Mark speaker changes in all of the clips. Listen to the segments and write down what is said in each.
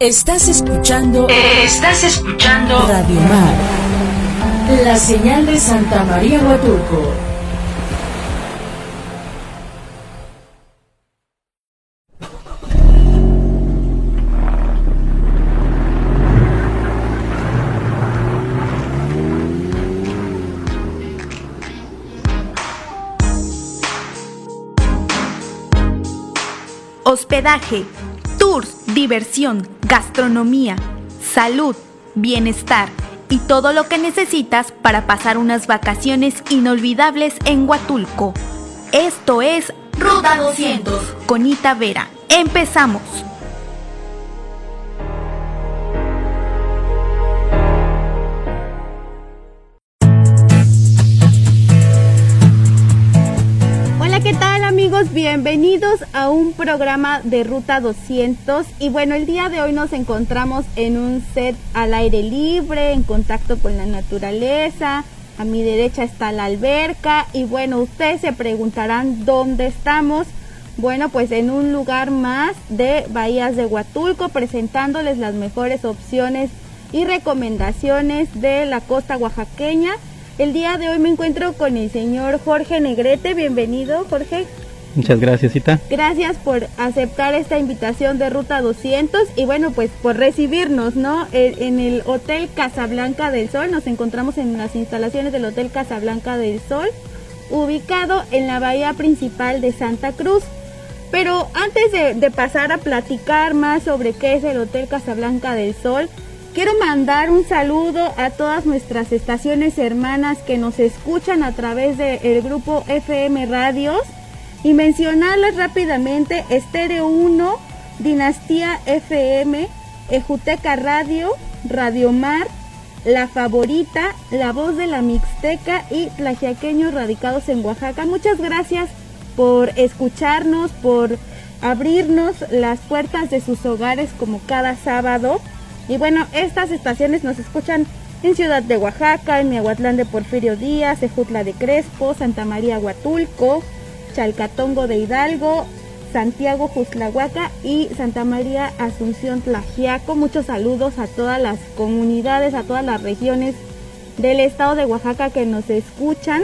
Speaker 1: Estás escuchando.
Speaker 2: Estás escuchando
Speaker 1: Radio Mar. La señal de Santa María Huatulco.
Speaker 3: Hospedaje, diversión, gastronomía, salud, bienestar y todo lo que necesitas para pasar unas vacaciones inolvidables en Huatulco. Esto es Ruta 200 con Ita Vera. Empezamos.
Speaker 4: Amigos? Bienvenidos a un programa de Ruta 200 y bueno, el día de hoy nos encontramos en un set al aire libre, en contacto con la naturaleza. A mi derecha está la alberca y bueno, ustedes se preguntarán dónde estamos. Bueno, pues en un lugar más de Bahías de Huatulco, presentándoles las mejores opciones y recomendaciones de la costa oaxaqueña. El día de hoy me encuentro con el señor Jorge Negrete. Bienvenido, Jorge.
Speaker 5: Muchas gracias, Cita.
Speaker 4: Gracias por aceptar esta invitación de Ruta 200 y bueno, pues por recibirnos, ¿no? Eh, En el Hotel Casablanca del Sol, nos encontramos en las instalaciones del Hotel Casablanca del Sol, ubicado en la bahía principal de Santa Cruz. Pero antes de, de pasar a platicar más sobre qué es el Hotel Casablanca del Sol, quiero mandar un saludo a todas nuestras estaciones hermanas que nos escuchan a través del grupo FM Radios y mencionarles rápidamente Estéreo 1, Dinastía FM, Ejuteca Radio, Radio Mar, La Favorita, La Voz de la Mixteca y Tlaxiaqueños radicados en Oaxaca. Muchas gracias por escucharnos, por abrirnos las puertas de sus hogares como cada sábado. Y bueno, estas estaciones nos escuchan en Ciudad de Oaxaca, en Miahuatlán de Porfirio Díaz, Ejutla de Crespo, Santa María Huatulco, Chalcatongo de Hidalgo, Santiago Juzlahuaca y Santa María Asunción Tlajiaco. Muchos saludos a todas las comunidades, a todas las regiones del estado de Oaxaca que nos escuchan.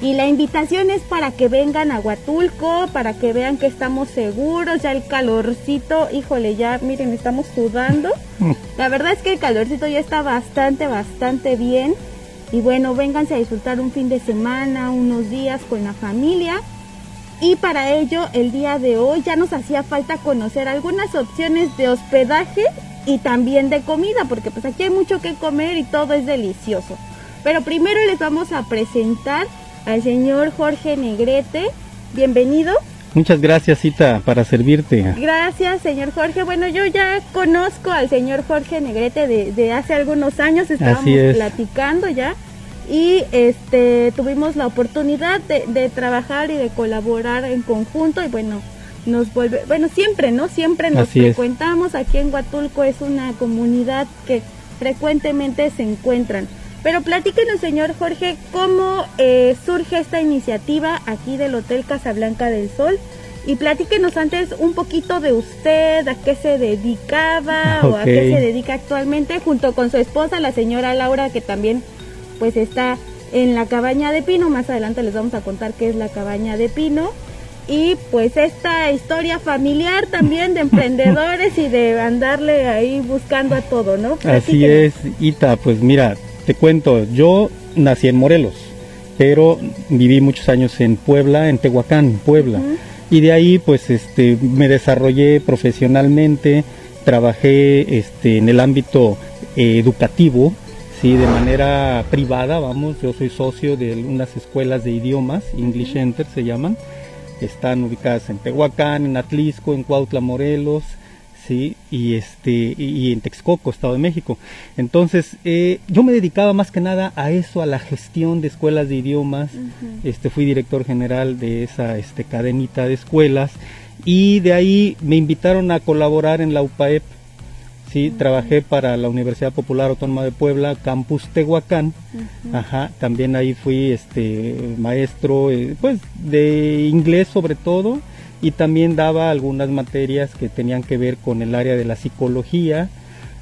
Speaker 4: Y la invitación es para que vengan a Huatulco, para que vean que estamos seguros, ya el calorcito, híjole, ya miren, estamos sudando. La verdad es que el calorcito ya está bastante, bastante bien. Y bueno, vénganse a disfrutar un fin de semana, unos días con la familia. Y para ello, el día de hoy ya nos hacía falta conocer algunas opciones de hospedaje y también de comida, porque pues aquí hay mucho que comer y todo es delicioso. Pero primero les vamos a presentar al señor Jorge Negrete. Bienvenido.
Speaker 5: Muchas gracias, Cita, para servirte.
Speaker 4: Gracias, señor Jorge. Bueno, yo ya conozco al señor Jorge Negrete de, de hace algunos años, estábamos
Speaker 5: Así es.
Speaker 4: platicando ya y este tuvimos la oportunidad de, de trabajar y de colaborar en conjunto y bueno, nos vuelve, bueno, siempre, ¿no? Siempre nos
Speaker 5: Así es.
Speaker 4: frecuentamos. Aquí en Huatulco es una comunidad que frecuentemente se encuentran. Pero platíquenos, señor Jorge, cómo eh, surge esta iniciativa aquí del Hotel Casablanca del Sol. Y platíquenos antes un poquito de usted, a qué se dedicaba o a qué se dedica actualmente, junto con su esposa, la señora Laura, que también pues está en la cabaña de pino. Más adelante les vamos a contar qué es la cabaña de pino. Y pues esta historia familiar también de emprendedores y de andarle ahí buscando a todo, ¿no?
Speaker 5: Así es, Ita, pues mira, te cuento, yo nací en Morelos, pero viví muchos años en Puebla, en Tehuacán, Puebla. Y de ahí pues este me desarrollé profesionalmente, trabajé este en el ámbito eh, educativo, Sí, de manera privada, vamos, yo soy socio de unas escuelas de idiomas, English Enter se llaman, están ubicadas en Tehuacán, en Atlisco, en Cuautla, Morelos, sí, y este y, en Texcoco, Estado de México. Entonces, eh, yo me dedicaba más que nada a eso, a la gestión de escuelas de idiomas. Este fui director general de esa este cadenita de escuelas y de ahí me invitaron a colaborar en la UPAEP Sí, trabajé para la Universidad Popular Autónoma de Puebla, Campus Tehuacán. Ajá, también ahí fui este maestro eh, pues de inglés sobre todo y también daba algunas materias que tenían que ver con el área de la psicología.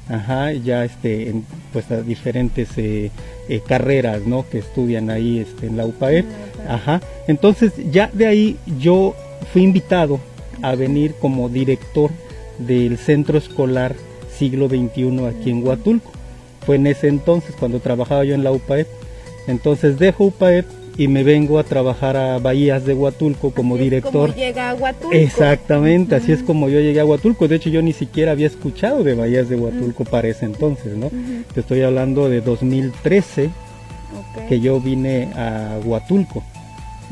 Speaker 5: Ajá, ya este en pues diferentes eh, eh, carreras, ¿no? que estudian ahí este en la UPAE. Ajá. Entonces, ya de ahí yo fui invitado a venir como director del centro escolar siglo XXI aquí en Huatulco. Fue en ese entonces cuando trabajaba yo en la UPAEP. Entonces dejo UPAEP y me vengo a trabajar a Bahías de Huatulco como director.
Speaker 4: Es llega a Huatulco.
Speaker 5: Exactamente, así es como yo llegué a Huatulco. De hecho, yo ni siquiera había escuchado de Bahías de Huatulco para ese entonces, ¿no? Te estoy hablando de 2013 que yo vine a Huatulco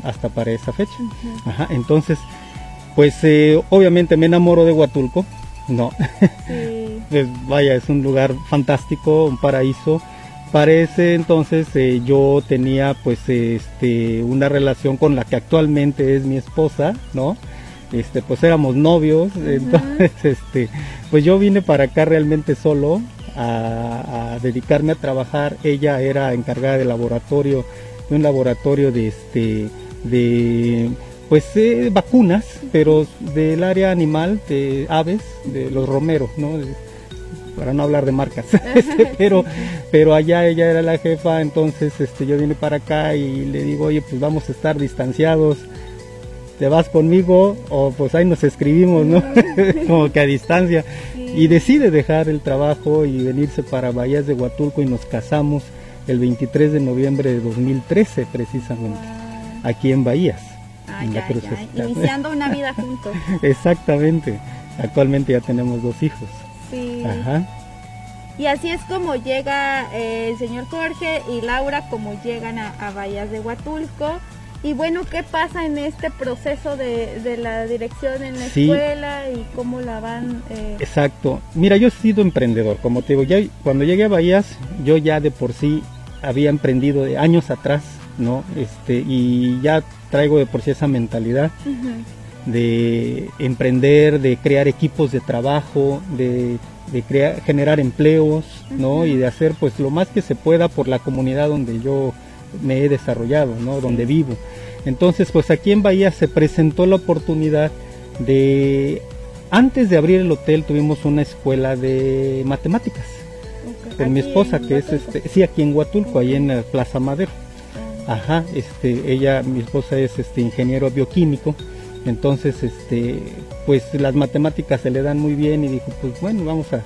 Speaker 5: hasta para esa fecha. Ajá, entonces, pues eh, obviamente me enamoro de Huatulco, ¿no? pues vaya, es un lugar fantástico, un paraíso. Para ese entonces eh, yo tenía pues este una relación con la que actualmente es mi esposa, ¿no? Este, pues éramos novios, entonces este, pues yo vine para acá realmente solo a, dedicarme a trabajar. Ella era encargada de laboratorio, de un laboratorio de este, de pues eh, vacunas, pero del área animal, de aves, de los romeros, ¿no? para no hablar de marcas, este, pero, pero allá ella era la jefa, entonces este, yo vine para acá y le digo, oye, pues vamos a estar distanciados, te vas conmigo o pues ahí nos escribimos, ¿no? Como que a distancia. Y decide dejar el trabajo y venirse para Bahías de Huatulco y nos casamos el 23 de noviembre de 2013 precisamente, aquí en Bahías.
Speaker 4: Iniciando una vida juntos.
Speaker 5: Exactamente. Actualmente ya tenemos dos hijos. Ajá.
Speaker 4: Y así es como llega eh, el señor Jorge y Laura, como llegan a, a Bahías de Huatulco. Y bueno, ¿qué pasa en este proceso de, la dirección en la escuela y cómo la van?
Speaker 5: Eh? Exacto. Mira, yo he sido emprendedor, como te digo, ya cuando llegué a Bahías, yo ya de por sí había emprendido de años atrás, ¿no? Este, y ya traigo de por sí esa mentalidad de emprender, de crear equipos de trabajo, de, crear, generar empleos, ¿no? Y de hacer pues lo más que se pueda por la comunidad donde yo me he desarrollado, ¿no? Donde vivo. Entonces, pues aquí en Bahía se presentó la oportunidad de antes de abrir el hotel tuvimos una escuela de matemáticas con mi esposa que es este sí aquí en Huatulco ahí en la Plaza Madero. Ajá este ella mi esposa es este ingeniero bioquímico entonces, este, pues las matemáticas se le dan muy bien y dijo, pues bueno, vamos a,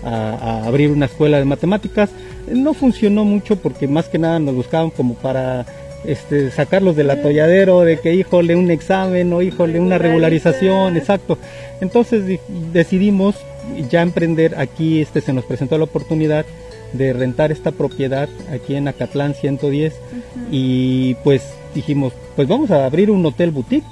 Speaker 5: abrir una escuela de matemáticas. No funcionó mucho porque más que nada nos buscaban como para este, sacarlos del atolladero, de que híjole un examen o híjole una regularización, exacto. Entonces decidimos ya emprender aquí, este, se nos presentó la oportunidad de rentar esta propiedad aquí en Acatlán 110 y pues dijimos, pues vamos a abrir un hotel boutique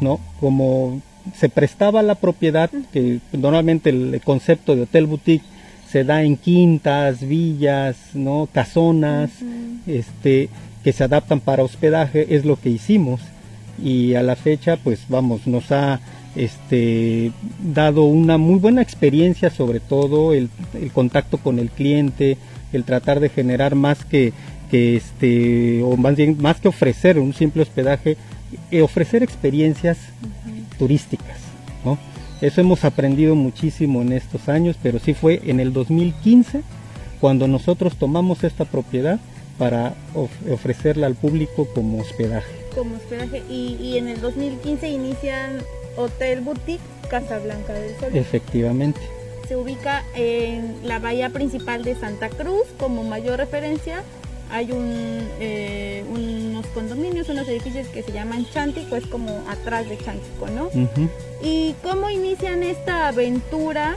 Speaker 5: ¿no? Como se prestaba la propiedad, que normalmente el concepto de hotel boutique se da en quintas, villas, ¿no? casonas, este, que se adaptan para hospedaje, es lo que hicimos. Y a la fecha, pues vamos, nos ha este, dado una muy buena experiencia, sobre todo el, contacto con el cliente, el tratar de generar más que, que este, o más bien, más que ofrecer un simple hospedaje, eh, ofrecer experiencias turísticas. ¿no? Eso hemos aprendido muchísimo en estos años, pero sí fue en el 2015 cuando nosotros tomamos esta propiedad para ofrecerla al público como hospedaje.
Speaker 4: Como hospedaje. Y, y, en el 2015 inician Hotel Boutique Casablanca del Sol.
Speaker 5: Efectivamente.
Speaker 4: Se ubica en la bahía principal de Santa Cruz como mayor referencia hay un, eh, unos condominios, unos edificios que se llaman Chántico, es como atrás de Chántico, ¿no? ¿Y cómo inician esta aventura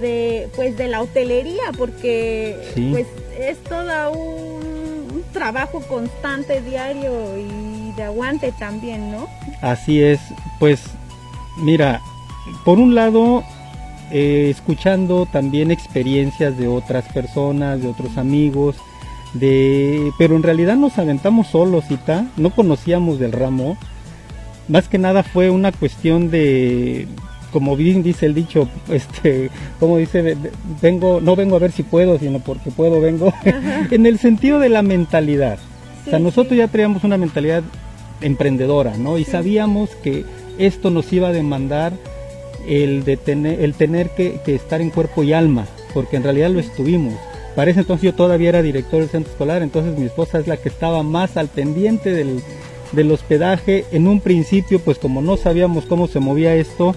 Speaker 4: de, pues, de la hotelería? Porque, pues, es todo un trabajo constante, diario y de aguante también, ¿no?
Speaker 5: Así es, pues mira, por un lado, eh, escuchando también experiencias de otras personas, de otros amigos, de, pero en realidad nos aventamos solos y tal, no conocíamos del ramo. Más que nada fue una cuestión de, como bien dice el dicho, este, como dice, vengo, no vengo a ver si puedo, sino porque puedo vengo, en el sentido de la mentalidad. o sea, nosotros ya teníamos una mentalidad emprendedora, ¿no? Y sabíamos que esto nos iba a demandar el, tener, el tener que, estar en cuerpo y alma, porque en realidad lo estuvimos. Para ese entonces yo todavía era director del centro escolar, entonces mi esposa es la que estaba más al pendiente del, del hospedaje. En un principio, pues como no sabíamos cómo se movía esto,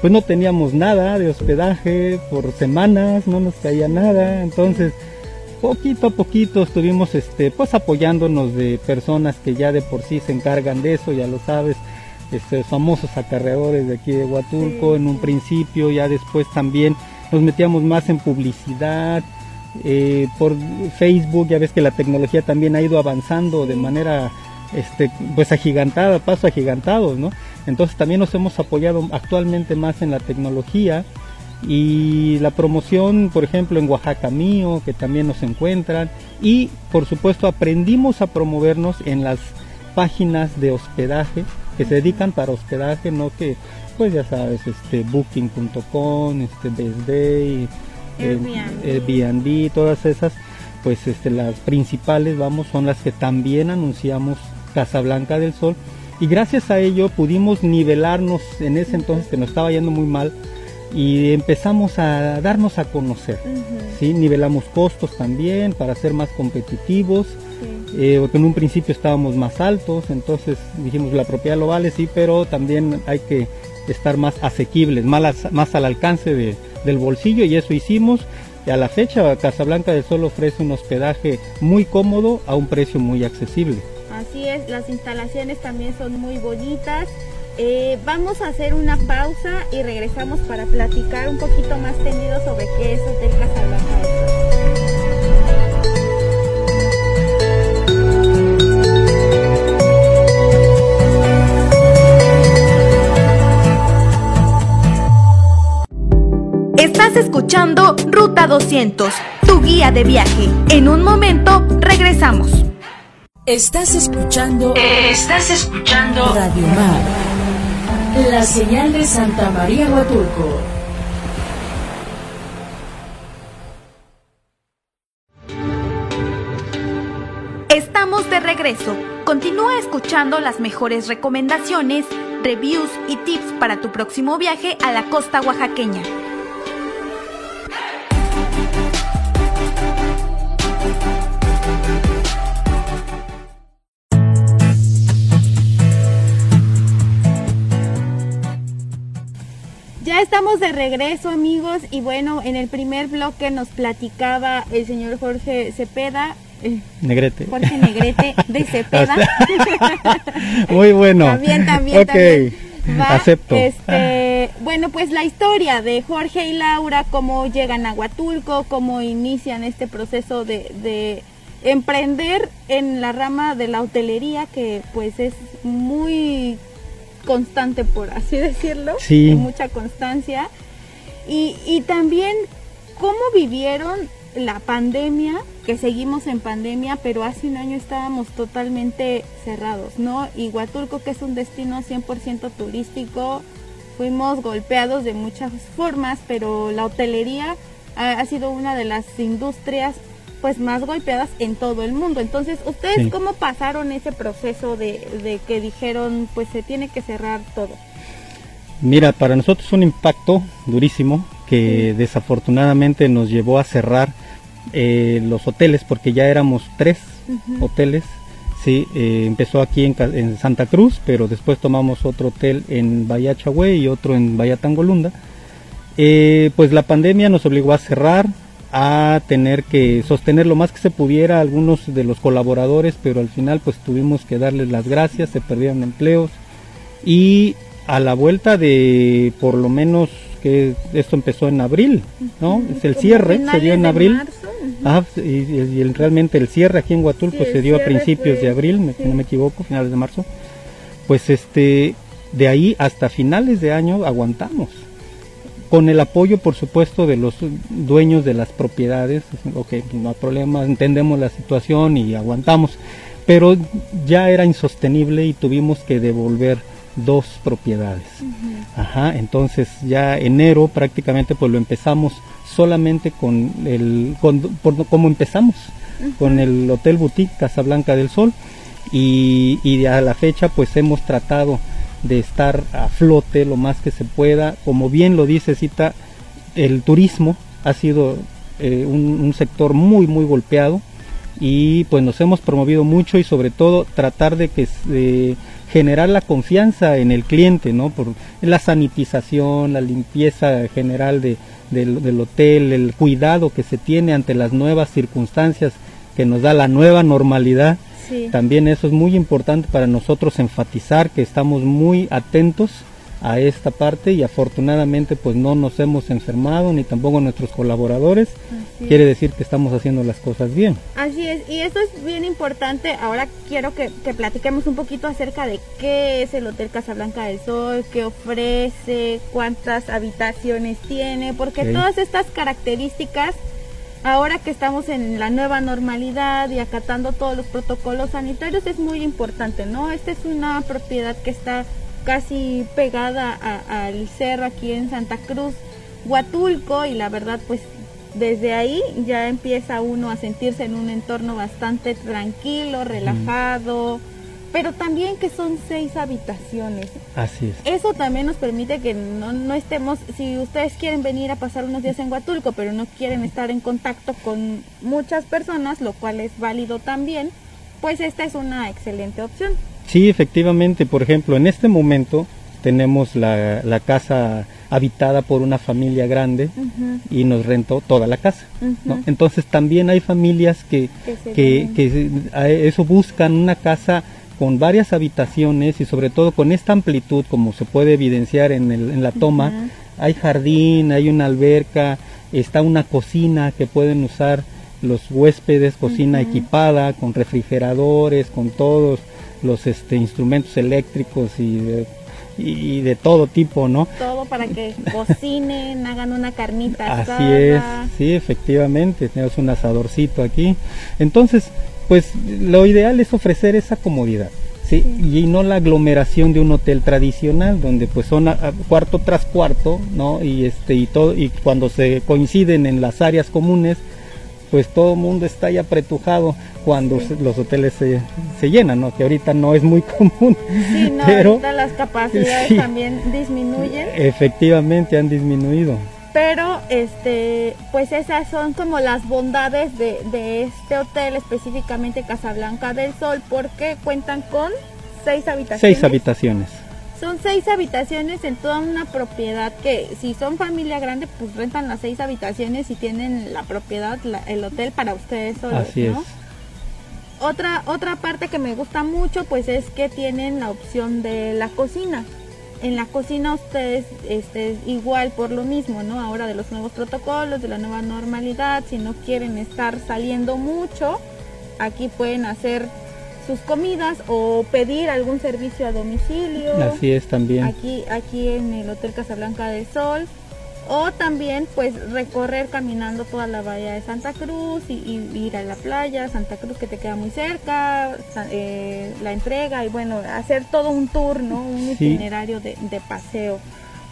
Speaker 5: pues no teníamos nada de hospedaje por semanas, no nos caía nada, entonces poquito a poquito estuvimos este pues apoyándonos de personas que ya de por sí se encargan de eso, ya lo sabes, este, famosos acarreadores de aquí de Huatulco en un principio, ya después también nos metíamos más en publicidad, eh, por Facebook, ya ves que la tecnología también ha ido avanzando de manera este, pues agigantada, paso agigantados, ¿no? Entonces también nos hemos apoyado actualmente más en la tecnología y la promoción, por ejemplo, en Oaxaca Mío, que también nos encuentran, y por supuesto aprendimos a promovernos en las páginas de hospedaje que se dedican para hospedaje, no que, pues ya sabes, este booking.com, este Best Day, Airbnb, todas esas, pues este las principales, vamos, son las que también anunciamos Casablanca del Sol y gracias a ello pudimos nivelarnos en ese entonces que nos estaba yendo muy mal y empezamos a darnos a conocer. ¿sí? Nivelamos costos también para ser más competitivos, eh, porque en un principio estábamos más altos, entonces dijimos la propiedad lo vale, sí, pero también hay que estar más asequibles, más, más al alcance de, del bolsillo y eso hicimos. Y a la fecha Casablanca del Sol ofrece un hospedaje muy cómodo a un precio muy accesible.
Speaker 4: Así es, las instalaciones también son muy bonitas. Eh, vamos a hacer una pausa y regresamos para platicar un poquito más tendido sobre qué es Hotel Casablanca
Speaker 3: Estás escuchando Ruta 200, tu guía de viaje. En un momento regresamos.
Speaker 1: Estás escuchando.
Speaker 2: Estás escuchando.
Speaker 1: Radio Mar. La señal de Santa María Huatulco.
Speaker 3: Estamos de regreso. Continúa escuchando las mejores recomendaciones, reviews y tips para tu próximo viaje a la costa oaxaqueña.
Speaker 4: Estamos de regreso amigos y bueno, en el primer bloque nos platicaba el señor Jorge Cepeda.
Speaker 5: Eh, Negrete.
Speaker 4: Jorge Negrete de Cepeda.
Speaker 5: Muy bueno.
Speaker 4: también, también,
Speaker 5: también. Acepto.
Speaker 4: Este, bueno, pues la historia de Jorge y Laura, cómo llegan a Huatulco, cómo inician este proceso de, de emprender en la rama de la hotelería, que pues es muy constante, por así decirlo,
Speaker 5: sí.
Speaker 4: mucha constancia. Y, y también cómo vivieron la pandemia, que seguimos en pandemia, pero hace un año estábamos totalmente cerrados, ¿no? Y Huatulco, que es un destino 100% turístico, fuimos golpeados de muchas formas, pero la hotelería ha, ha sido una de las industrias pues más golpeadas en todo el mundo. Entonces, ¿ustedes
Speaker 5: Sí.
Speaker 4: cómo pasaron ese proceso de, de que dijeron pues se tiene que cerrar todo?
Speaker 5: Mira, para nosotros es un impacto durísimo que desafortunadamente nos llevó a cerrar eh, los hoteles porque ya éramos tres hoteles. Sí, eh, empezó aquí en, Santa Cruz, pero después tomamos otro hotel en Bahía Chagüe y otro en Bahía Tangolunda. Eh, pues la pandemia nos obligó a cerrar, a tener que sostener lo más que se pudiera a algunos de los colaboradores, pero al final pues tuvimos que darles las gracias, se perdieron empleos y a la vuelta de por lo menos que esto empezó en abril, ¿no? Es el cierre, se dio en abril.
Speaker 4: marzo.
Speaker 5: Ah, y, y- y el- realmente el cierre aquí en Huatulco
Speaker 4: Sí,
Speaker 5: se dio a principios
Speaker 4: fue-
Speaker 5: de abril, me- si no me equivoco, finales de marzo. Pues este, de ahí hasta finales de año aguantamos. Con el apoyo, por supuesto, de los dueños de las propiedades. Ok, no hay problema, entendemos la situación y aguantamos. Pero ya era insostenible y tuvimos que devolver dos propiedades. Ajá, entonces ya enero prácticamente pues lo empezamos solamente con el, con, por- como empezamos, con el Hotel Boutique Casablanca del Sol y, y a la fecha pues hemos tratado de estar a flote lo más que se pueda, como bien lo dice Cita, el turismo ha sido eh, un, sector muy muy golpeado y pues nos hemos promovido mucho y sobre todo tratar de que generar la confianza en el cliente, ¿no? Por la sanitización, la limpieza general de, del hotel, el cuidado que se tiene ante las nuevas circunstancias que nos da la nueva normalidad.
Speaker 4: Sí.
Speaker 5: También eso es muy importante para nosotros enfatizar que estamos muy atentos a esta parte y afortunadamente pues no nos hemos enfermado ni tampoco nuestros colaboradores.
Speaker 4: Así
Speaker 5: Quiere decir que estamos haciendo las cosas bien.
Speaker 4: Así es, y esto es bien importante. Ahora quiero que, que platiquemos un poquito acerca de qué es el Hotel Casablanca del Sol, qué ofrece, cuántas habitaciones tiene, porque todas estas características, ahora que estamos en la nueva normalidad y acatando todos los protocolos sanitarios, es muy importante, ¿no? Esta es una propiedad que está casi pegada al cerro aquí en Santa Cruz, Huatulco, y la verdad, pues desde ahí ya empieza uno a sentirse en un entorno bastante tranquilo, relajado, pero también que son seis habitaciones.
Speaker 5: Así es.
Speaker 4: Eso también nos permite que no, no estemos, si ustedes quieren venir a pasar unos días en Huatulco, pero no quieren estar en contacto con muchas personas, lo cual es válido también, pues esta es una excelente opción.
Speaker 5: Sí, efectivamente, por ejemplo, en este momento tenemos la, la casa habitada por una familia grande y nos rentó toda la casa. Entonces también hay familias que,
Speaker 4: Que
Speaker 5: que, que eso buscan una casa con varias habitaciones y sobre todo con esta amplitud como se puede evidenciar en, el- en la toma. Hay jardín, hay una alberca, está una cocina que pueden usar los huéspedes, cocina equipada con refrigeradores, con todos los este, instrumentos eléctricos y de, y de todo tipo, ¿no?
Speaker 4: Todo para que cocinen, hagan una carnita
Speaker 5: Así es,
Speaker 4: asada.
Speaker 5: sí, efectivamente, tenemos un asadorcito aquí. Entonces, pues lo ideal es ofrecer esa comodidad, ¿sí? Y no la aglomeración de un hotel tradicional, donde pues son a- a- cuarto tras cuarto, ¿no? Y este y todo y cuando se coinciden en las áreas comunes, pues todo el mundo está ya apretujado cuando se- los hoteles se, se llenan, ¿no? Que ahorita no es muy común.
Speaker 4: Sí, no,
Speaker 5: pero
Speaker 4: ahorita las capacidades
Speaker 5: Sí.
Speaker 4: también disminuyen.
Speaker 5: efectivamente han disminuido.
Speaker 4: Pero, este, pues esas son como las bondades de, de este hotel, específicamente Casablanca del Sol, porque cuentan con seis habitaciones.
Speaker 5: Seis habitaciones.
Speaker 4: Son seis habitaciones en toda una propiedad que si son familia grande, pues rentan las seis habitaciones y tienen la propiedad, la- el hotel para ustedes solos,
Speaker 5: Así
Speaker 4: ¿no?
Speaker 5: es.
Speaker 4: Otra, otra parte que me gusta mucho pues es que tienen la opción de la cocina. En la cocina ustedes este, igual por lo mismo, ¿no? Ahora de los nuevos protocolos, de la nueva normalidad, si no quieren estar saliendo mucho, aquí pueden hacer sus comidas o pedir algún servicio a domicilio.
Speaker 5: Así es también.
Speaker 4: Aquí, aquí en el Hotel Casablanca del Sol. O también pues recorrer caminando toda la bahía de Santa Cruz y, y ir a la playa, Santa Cruz que te queda muy cerca, eh, la entrega y bueno, hacer todo un tour, ¿no? Un
Speaker 5: Sí.
Speaker 4: itinerario de, de paseo.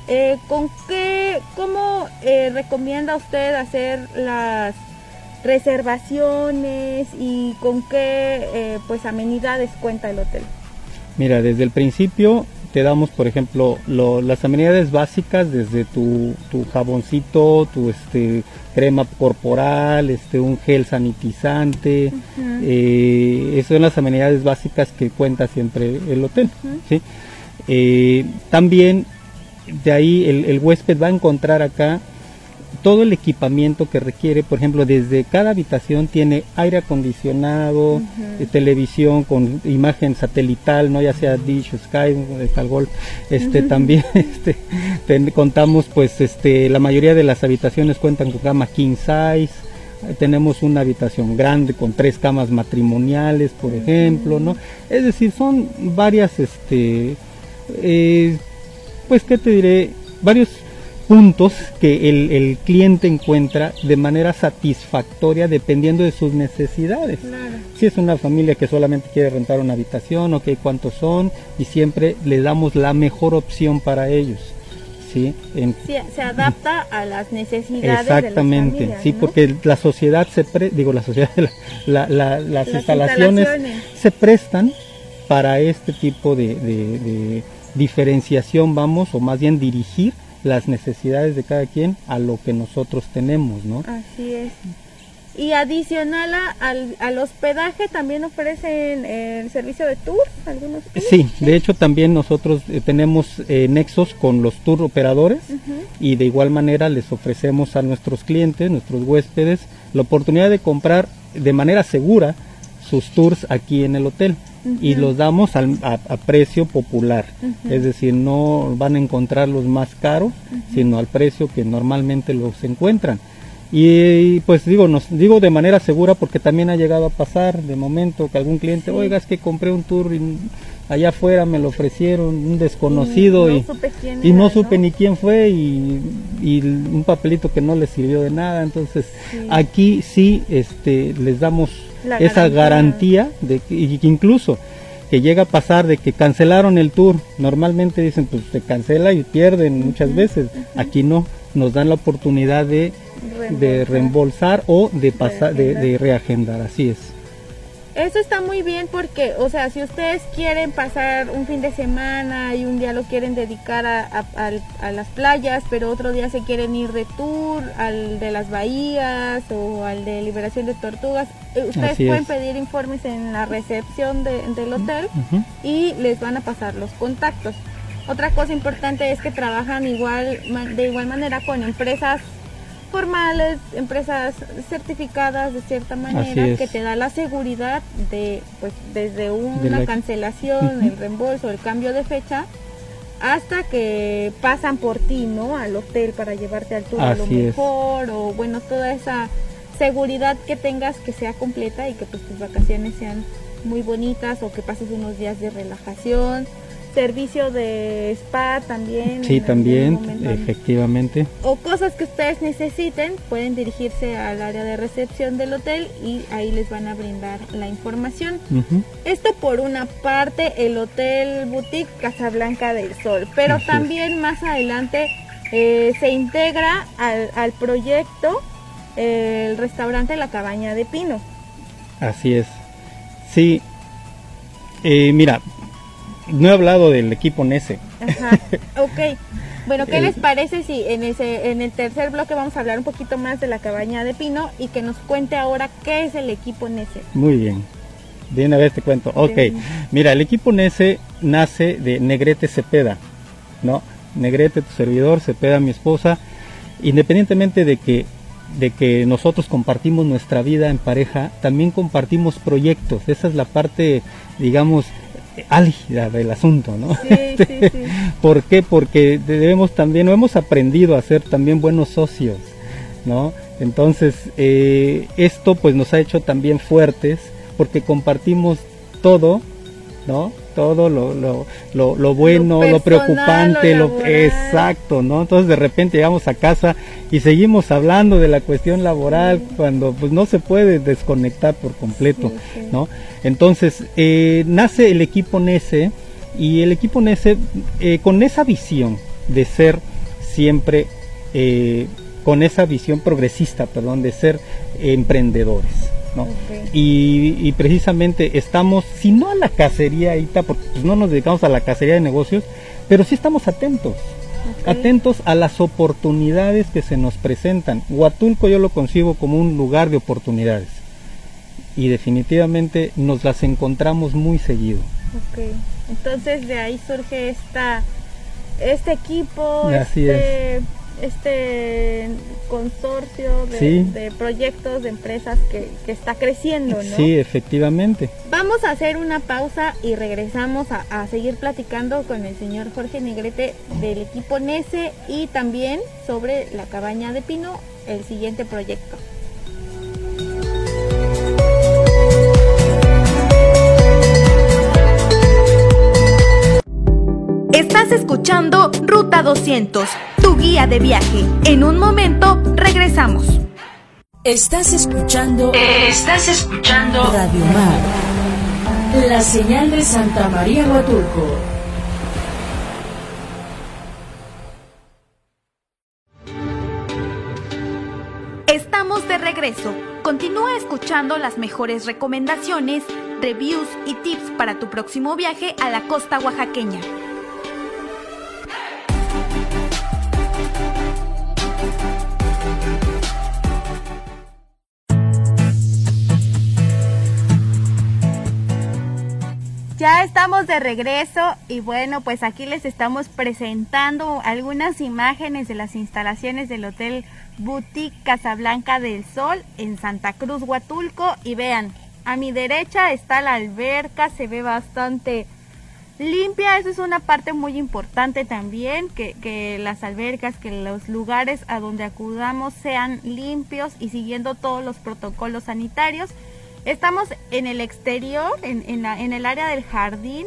Speaker 4: Eh, ¿Con qué, cómo eh, recomienda usted hacer las reservaciones y con qué pues amenidades cuenta el hotel?
Speaker 5: Mira, desde el principio te damos, por ejemplo, lo- las amenidades básicas, desde tu, tu jaboncito, tu este, crema corporal, este, un gel sanitizante. eh, esas son las amenidades básicas que cuenta siempre el hotel. ¿sí? Eh, también de ahí el, el huésped va a encontrar acá todo el equipamiento que requiere, por ejemplo, desde cada habitación tiene aire acondicionado, eh, televisión con imagen satelital, no ya sea Dish, Sky, Calgol, este también este ten- contamos pues este la mayoría de las habitaciones cuentan con cama king size, eh, tenemos una habitación grande con tres camas matrimoniales, por ejemplo, ¿no? Es decir, son varias este eh, pues qué te diré, varios puntos que el, el cliente encuentra de manera satisfactoria dependiendo de sus necesidades. Si es una familia que solamente quiere rentar una habitación, ok, cuántos son, y siempre le damos la mejor opción para ellos. ¿sí? En-
Speaker 4: Sí, se adapta a las necesidades
Speaker 5: Exactamente,
Speaker 4: de las familias,
Speaker 5: sí,
Speaker 4: ¿no?
Speaker 5: porque la sociedad se pre- digo la sociedad, la- la- la- las,
Speaker 4: Las
Speaker 5: instalaciones,
Speaker 4: instalaciones.
Speaker 5: se prestan para este tipo de, de- de diferenciación, vamos, o más bien dirigir las necesidades de cada quien a lo que nosotros tenemos, ¿no?
Speaker 4: Así es. Y adicional a- al, al hospedaje, también ofrecen eh, el servicio de tour, algunos tours.
Speaker 5: Sí, de hecho también nosotros eh, tenemos eh, nexos con los tour operadores y de igual manera les ofrecemos a nuestros clientes, nuestros huéspedes, la oportunidad de comprar de manera segura sus tours aquí en el hotel y los damos al- a, a precio popular, es decir, no van a encontrar los más caros, sino al precio que normalmente los encuentran. Y pues digo, nos digo de manera segura porque también ha llegado a pasar de momento que algún cliente, oiga, es que compré un tour y allá afuera me lo ofrecieron un desconocido
Speaker 4: Y
Speaker 5: y,
Speaker 4: no supe quién
Speaker 5: y no supe
Speaker 4: ¿no?
Speaker 5: ni quién fue y, y un papelito que no les sirvió de nada. Entonces aquí sí este, les damos
Speaker 4: La
Speaker 5: esa
Speaker 4: garantía.
Speaker 5: garantía de que, y que incluso que llega a pasar de que cancelaron el tour. Normalmente dicen, pues se cancela y pierden muchas veces. Aquí no, nos dan la oportunidad de, de reembolsar o de pasar de, de reagendar, así es.
Speaker 4: Eso está muy bien porque, o sea, si ustedes quieren pasar un fin de semana y un día lo quieren dedicar a, a- al- a las playas, pero otro día se quieren ir de tour al de las bahías o al de liberación de tortugas, eh, ustedes
Speaker 5: Así
Speaker 4: pueden
Speaker 5: es.
Speaker 4: pedir informes en la recepción de- del hotel y les van a pasar los contactos. Otra cosa importante es que trabajan igual de igual manera con empresas formales, empresas certificadas de cierta manera
Speaker 5: es.
Speaker 4: que te da la seguridad de pues desde una
Speaker 5: De la-
Speaker 4: cancelación, el reembolso, el cambio de fecha hasta que pasan por ti, ¿no? Al hotel para llevarte al tour a lo
Speaker 5: es.
Speaker 4: mejor o bueno, toda esa seguridad que tengas que sea completa y que pues tus vacaciones sean muy bonitas o que pases unos días de relajación. Servicio de spa también.
Speaker 5: Sí, también, efectivamente.
Speaker 4: O cosas que ustedes necesiten, pueden dirigirse al área de recepción del hotel y ahí les van a brindar la información. Esto por una parte, el Hotel Boutique Casablanca del Sol, pero
Speaker 5: Así es.
Speaker 4: también más adelante eh, se integra al, al proyecto el restaurante La Cabaña de Pino.
Speaker 5: Así es. Sí. Eh, mira, no he hablado del equipo NESE.
Speaker 4: Ajá, ok. Bueno, ¿qué les parece si en, ese, en el tercer bloque vamos a hablar un poquito más de la Cabaña de Pino y que nos cuente ahora qué es el equipo NESE?
Speaker 5: Muy bien. De una vez te cuento. Ok.
Speaker 4: Bien.
Speaker 5: Mira, el equipo NESE nace de Negrete Cepeda. ¿No? Negrete, tu servidor, Cepeda, mi esposa. Independientemente de que de que nosotros compartimos nuestra vida en pareja, también compartimos proyectos. Esa es la parte, digamos, álgida del asunto, ¿no?
Speaker 4: Sí, sí, sí.
Speaker 5: ¿Por qué? Porque debemos también, o hemos aprendido a ser también buenos socios, ¿no? Entonces, eh, esto pues nos ha hecho también fuertes, porque compartimos todo, ¿no? Todo lo, lo, lo, lo bueno, lo, preocupante,
Speaker 4: lo
Speaker 5: exacto, ¿no? Entonces de repente llegamos a casa y seguimos hablando de la cuestión laboral cuando pues no se puede desconectar por completo,
Speaker 4: Sí, sí.
Speaker 5: ¿no? Entonces eh, nace el equipo NESE y el equipo NESE eh, con esa visión de ser siempre, eh, con esa visión progresista, perdón, de ser emprendedores. Y, y precisamente estamos, si no a la cacería ahorita, porque pues no nos dedicamos a la cacería de negocios, pero sí estamos atentos, atentos a las oportunidades que se nos presentan. Huatulco yo lo concibo como un lugar de oportunidades. Y definitivamente nos las encontramos muy seguido.
Speaker 4: Ok, entonces de ahí surge esta, este equipo,
Speaker 5: Así
Speaker 4: este, este consorcio de, proyectos, de empresas que, está creciendo, ¿no?
Speaker 5: Sí, efectivamente.
Speaker 4: Vamos a hacer una pausa y regresamos a, a seguir platicando con el señor Jorge Negrete del equipo NESE y también sobre la cabaña de Pino, el siguiente proyecto.
Speaker 3: Estás escuchando Ruta 200, tu guía de viaje. En un momento regresamos.
Speaker 1: Estás escuchando.
Speaker 2: Estás escuchando
Speaker 1: Radio Mar. La señal de Santa María Huatulco.
Speaker 3: Estamos de regreso. Continúa escuchando las mejores recomendaciones, reviews y tips para tu próximo viaje a la costa oaxaqueña.
Speaker 4: Ya estamos de regreso y bueno, pues aquí les estamos presentando algunas imágenes de las instalaciones del Hotel Boutique Casablanca del Sol en Santa Cruz, Huatulco. Y vean, a mi derecha está la alberca, se ve bastante limpia. Eso es una parte muy importante también, que, que las albercas, que los lugares a donde acudamos sean limpios y siguiendo todos los protocolos sanitarios. Estamos en el exterior, en, en, el área del jardín,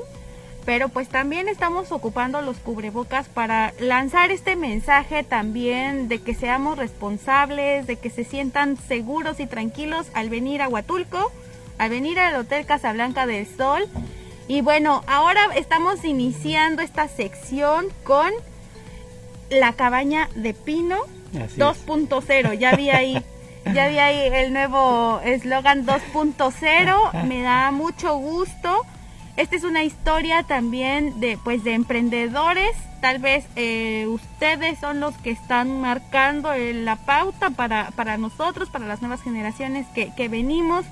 Speaker 4: pero pues también estamos ocupando los cubrebocas para lanzar este mensaje también de que seamos responsables, de que se sientan seguros y tranquilos al venir a Huatulco, al venir al Hotel Casablanca del Sol. Y bueno, ahora estamos iniciando esta sección con la cabaña de pino 2.0. Ya vi ahí Ya vi ahí el nuevo eslogan 2.0, me da mucho gusto. Esta es una historia también de pues de emprendedores. Tal vez eh, ustedes son los que están marcando eh, la pauta para, para nosotros, para las nuevas generaciones que, que venimos.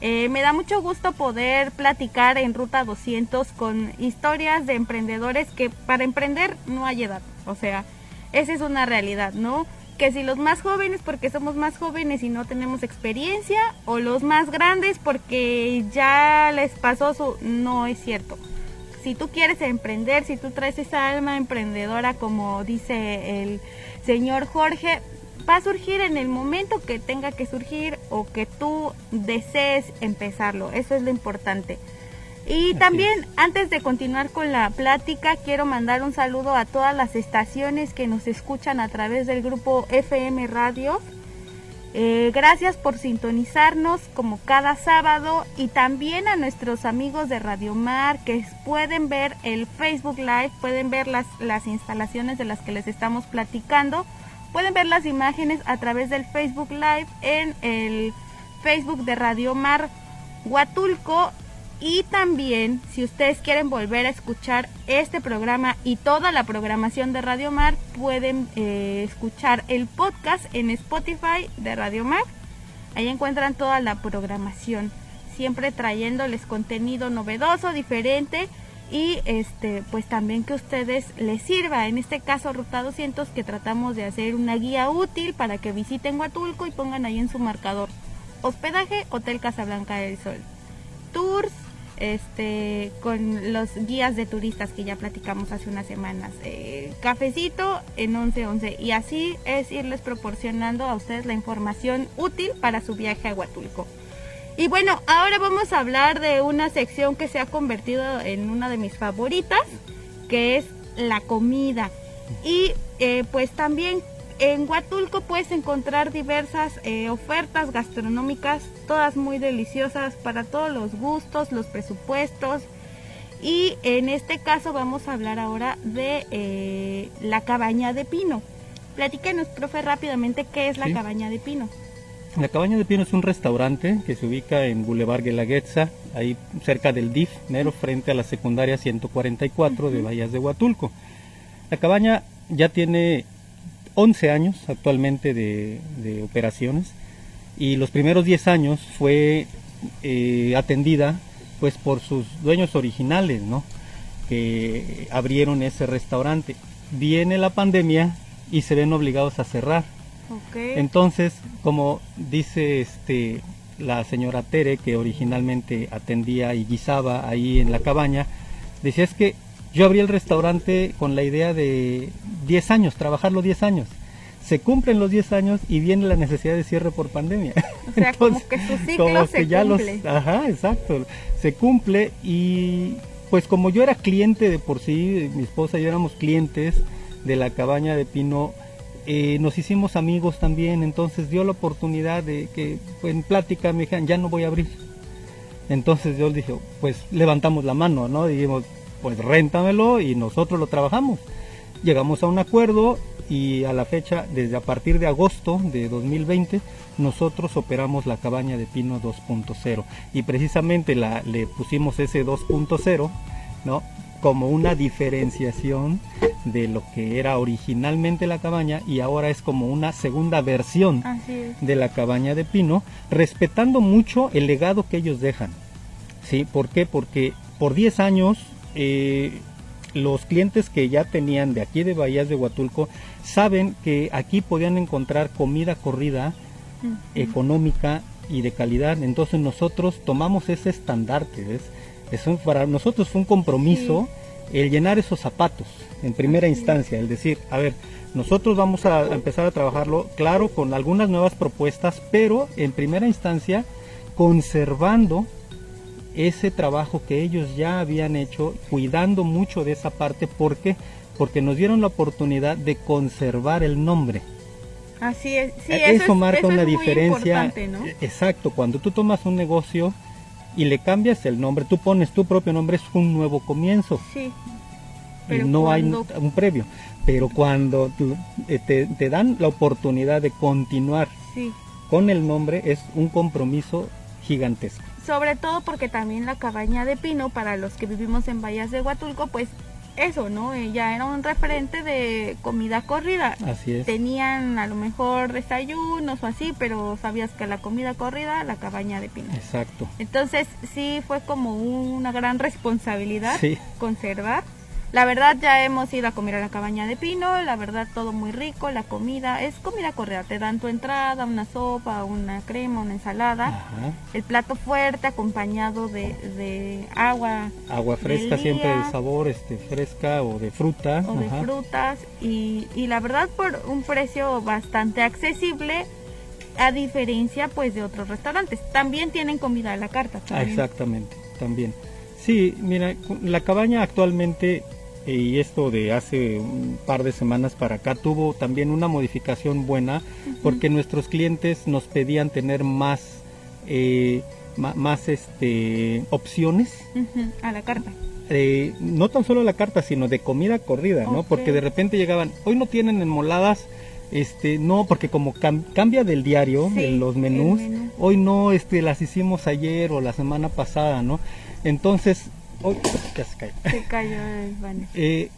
Speaker 4: Eh, me da mucho gusto poder platicar en Ruta 200 con historias de emprendedores que para emprender no hay edad. O sea, esa es una realidad, ¿no? Que si los más jóvenes porque somos más jóvenes y no tenemos experiencia o los más grandes porque ya les pasó su no es cierto. Si tú quieres emprender, si tú traes esa alma emprendedora como dice el señor Jorge, va a surgir en el momento que tenga que surgir o que tú desees empezarlo. Eso es lo importante. Y también, antes de continuar con la plática, quiero mandar un saludo a todas las estaciones que nos escuchan a través del grupo FM Radio. Eh, gracias por sintonizarnos como cada sábado y también a nuestros amigos de Radio Mar que pueden ver el Facebook Live, pueden ver las, las instalaciones de las que les estamos platicando, pueden ver las imágenes a través del Facebook Live en el Facebook de Radio Mar Huatulco y también, si ustedes quieren volver a escuchar este programa y toda la programación de Radio Mar, pueden eh, escuchar el podcast en Spotify de Radio Mar. Ahí encuentran toda la programación, siempre trayéndoles contenido novedoso, diferente y este pues también que a ustedes les sirva. En este caso Ruta 200 que tratamos de hacer una guía útil para que visiten Huatulco y pongan ahí en su marcador. Hospedaje Hotel Casablanca del Sol. Tours este con los guías de turistas que ya platicamos hace unas semanas. Eh, cafecito en 1111 y así es irles proporcionando a ustedes la información útil para su viaje a Huatulco. Y bueno, ahora vamos a hablar de una sección que se ha convertido en una de mis favoritas, que es la comida. Y eh, pues también en Huatulco puedes encontrar diversas eh, ofertas gastronómicas, todas muy deliciosas para todos los gustos, los presupuestos. Y en este caso vamos a hablar ahora de eh, la cabaña de pino. Platíquenos, profe, rápidamente qué es la cabaña de pino.
Speaker 5: La cabaña de pino es un restaurante que se ubica en Boulevard Guelaguetza, ahí cerca del DIF, mero frente a la secundaria 144 de Bahías de Huatulco. La cabaña ya tiene 11 años actualmente de, operaciones y los primeros 10 años fue eh, atendida pues por sus dueños originales, ¿no? Que abrieron ese restaurante. Viene la pandemia y se ven obligados a cerrar. Entonces, como dice este la señora Tere, que originalmente atendía y guisaba ahí en la cabaña, decía es que yo abrí el restaurante con la idea de 10 años, trabajarlo 10 años. Se cumplen los 10 años y viene la necesidad de cierre por pandemia.
Speaker 4: O sea, como que su ciclo
Speaker 5: como
Speaker 4: se
Speaker 5: que ya los- ajá, exacto, se cumple y pues como yo era cliente de por sí, mi esposa y yo éramos clientes de la cabaña de Pino, eh, nos hicimos amigos también, entonces dio la oportunidad de que pues, en plática me dijeron, ya no voy a abrir. Entonces yo dije, pues levantamos la mano, ¿no? Dijimos, pues réntamelo y nosotros lo trabajamos. Llegamos a un acuerdo y a la fecha, desde a partir de agosto de 2020, nosotros operamos la cabaña de pino 2.0 y precisamente la, le pusimos ese 2.0, ¿no? Como una diferenciación de lo que era originalmente la cabaña y ahora es como una segunda versión de la cabaña de pino, respetando mucho el legado que ellos dejan. ¿Sí? ¿Por qué? Porque por 10 años eh, los clientes que ya tenían de aquí de Bahías de Huatulco saben que aquí podían encontrar comida corrida, económica y de calidad. Entonces nosotros tomamos ese estandarte, ¿ves? Es un- para nosotros fue un compromiso el llenar esos zapatos en primera instancia, el decir, a ver, nosotros vamos a empezar a trabajarlo, claro, con algunas nuevas propuestas, pero en primera instancia conservando ese trabajo que ellos ya habían hecho, cuidando mucho de esa parte, ¿por qué? Porque nos dieron la oportunidad de conservar el nombre.
Speaker 4: Así es. Sí,
Speaker 5: Eh,
Speaker 4: eso, es-
Speaker 5: marca
Speaker 4: eso
Speaker 5: una diferencia. Exacto, cuando tú tomas un negocio y le cambias el nombre, tú pones tu propio nombre, es un nuevo comienzo.
Speaker 4: Sí. Pero
Speaker 5: no
Speaker 4: cuando-
Speaker 5: hay un previo. Pero cuando tú- eh, te, te dan la oportunidad de continuar
Speaker 4: Sí.
Speaker 5: con el nombre, es un compromiso gigantesco.
Speaker 4: Sobre todo porque también la cabaña de pino, para los que vivimos en Bahías de Huatulco, pues eso, ¿no? Ya era un referente de comida corrida.
Speaker 5: Así es.
Speaker 4: Tenían a lo mejor desayunos o así, pero sabías que la comida corrida, la cabaña de pino.
Speaker 5: Exacto.
Speaker 4: Entonces sí fue como una gran responsabilidad
Speaker 5: Sí.
Speaker 4: conservar. La verdad ya hemos ido a comer a la cabaña de pino, la verdad todo muy rico, la comida es comida corrida, te dan tu entrada, una sopa, una crema, una ensalada,
Speaker 5: Ajá.
Speaker 4: el plato fuerte acompañado de, de agua
Speaker 5: Agua fresca siempre de sabor, este, fresca o de fruta.
Speaker 4: o de frutas y, y la verdad por un precio bastante accesible a diferencia pues de otros restaurantes. También tienen comida a la carta.
Speaker 5: Ah, exactamente, también. Sí, mira, la cabaña actualmente, y esto de hace un par de semanas para acá, tuvo también una modificación buena, porque nuestros clientes nos pedían tener más, eh, más este, opciones
Speaker 4: a la carta.
Speaker 5: eh, no tan solo la carta, sino de comida corrida, ¿no? Porque de repente llegaban, hoy no tienen enmoladas, este, no, porque como cam- cambia del diario,
Speaker 4: Sí,
Speaker 5: en los menús,
Speaker 4: menú.
Speaker 5: hoy no, este, las hicimos ayer o la semana pasada, ¿no? Entonces, se cayó.
Speaker 4: Se cayó el banner.
Speaker 5: Eh,